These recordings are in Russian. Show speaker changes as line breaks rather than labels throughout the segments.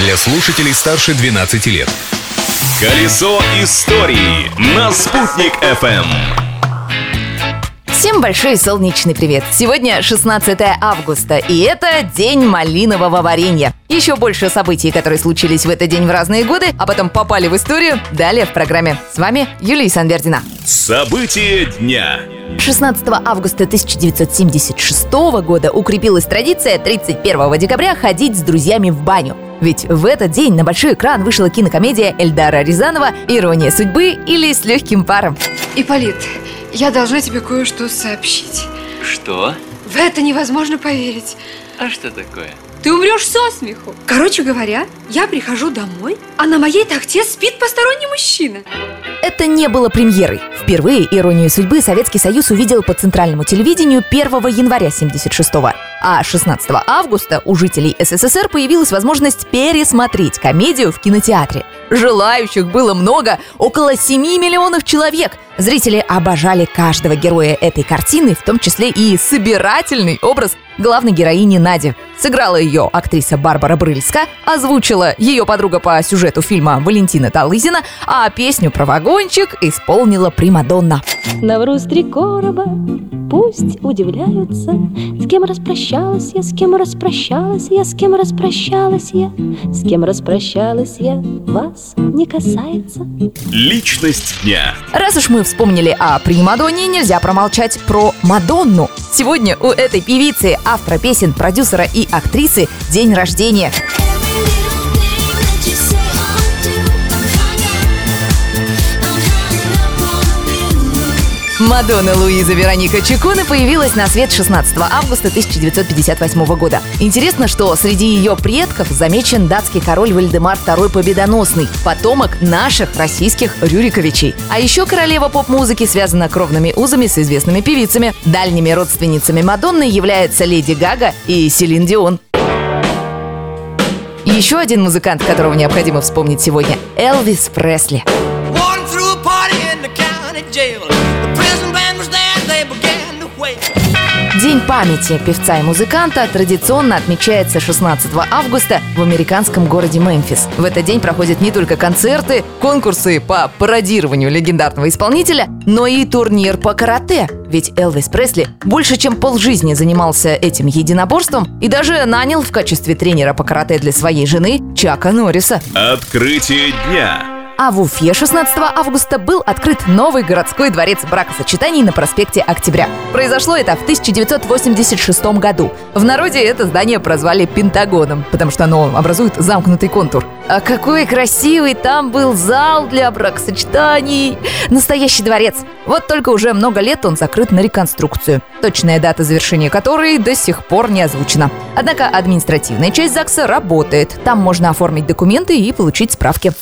для слушателей старше 12 лет.
Колесо истории на «Спутник FM.
Всем большой солнечный привет! Сегодня 16 августа, и это День малинового варенья. Еще больше событий, которые случились в этот день в разные годы, а потом попали в историю, далее в программе. С вами Юлия Санвердина.
События дня.
16 августа 1976 года укрепилась традиция 31 декабря ходить с друзьями в баню. Ведь в этот день на большой экран вышла кинокомедия Эльдара Рязанова «Ирония судьбы» или «С легким паром».
Ипполит, я должна тебе кое-что сообщить.
Что?
В это невозможно поверить.
А что такое?
Ты умрешь со смеху. Короче говоря, я прихожу домой, а на моей тахте спит посторонний мужчина.
Это не было премьерой. Впервые «Иронию судьбы» Советский Союз увидел по центральному телевидению 1 января 76-го. А 16 августа у жителей СССР появилась возможность пересмотреть комедию в кинотеатре. Желающих было много, около 7 миллионов человек. Зрители обожали каждого героя этой картины, в том числе и собирательный образ главной героини Нади. Сыграла ее актриса Барбара Брыльска, озвучила ее подруга по сюжету фильма Валентина Талызина, а песню про вагончик исполнила Примадонна.
Навруз три короба, пусть удивляются, С кем распрощалась я, с кем распрощалась я, с кем распрощалась я, С кем распрощалась я, вас не касается.
Личность дня.
Раз уж мы вспомнили о Примадонне, нельзя промолчать про Мадонну. Сегодня у этой певицы, автора песен, продюсера и актрисы день рождения. Мадонна Луиза Вероника Чекуна появилась на свет 16 августа 1958 года. Интересно, что среди ее предков замечен датский король Вальдемар II Победоносный, потомок наших российских Рюриковичей. А еще королева поп-музыки связана кровными узами с известными певицами. Дальними родственницами Мадонны являются Леди Гага и Селин Дион. Еще один музыкант, которого необходимо вспомнить сегодня – Элвис Пресли.
Jail. Wail.
День памяти певца и музыканта традиционно отмечается 16 августа в американском городе Мемфис. В этот день проходят не только концерты, конкурсы по пародированию легендарного исполнителя, но и турнир по карате. Ведь Элвис Пресли больше чем полжизни занимался этим единоборством и даже нанял в качестве тренера по карате для своей жены Чака Норриса.
Открытие дня.
А в Уфе 16 августа был открыт новый городской дворец бракосочетаний на проспекте Октября. Произошло это в 1986 году. В народе это здание прозвали Пентагоном, потому что оно образует замкнутый контур. А какой красивый там был зал для бракосочетаний! Настоящий дворец. Вот только уже много лет он закрыт на реконструкцию. Точная дата завершения которой до сих пор не озвучена. Однако административная часть ЗАГСа работает. Там можно оформить документы и получить справки.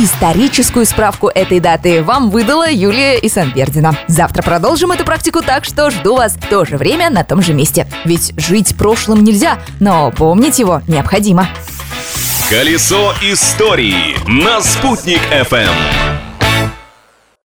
Историческую справку этой даты вам выдала Юлия Исанбердина. Завтра продолжим эту практику, так что жду вас в то же время на том же месте. Ведь жить прошлым нельзя, но помнить его необходимо.
Колесо истории на «Спутник FM.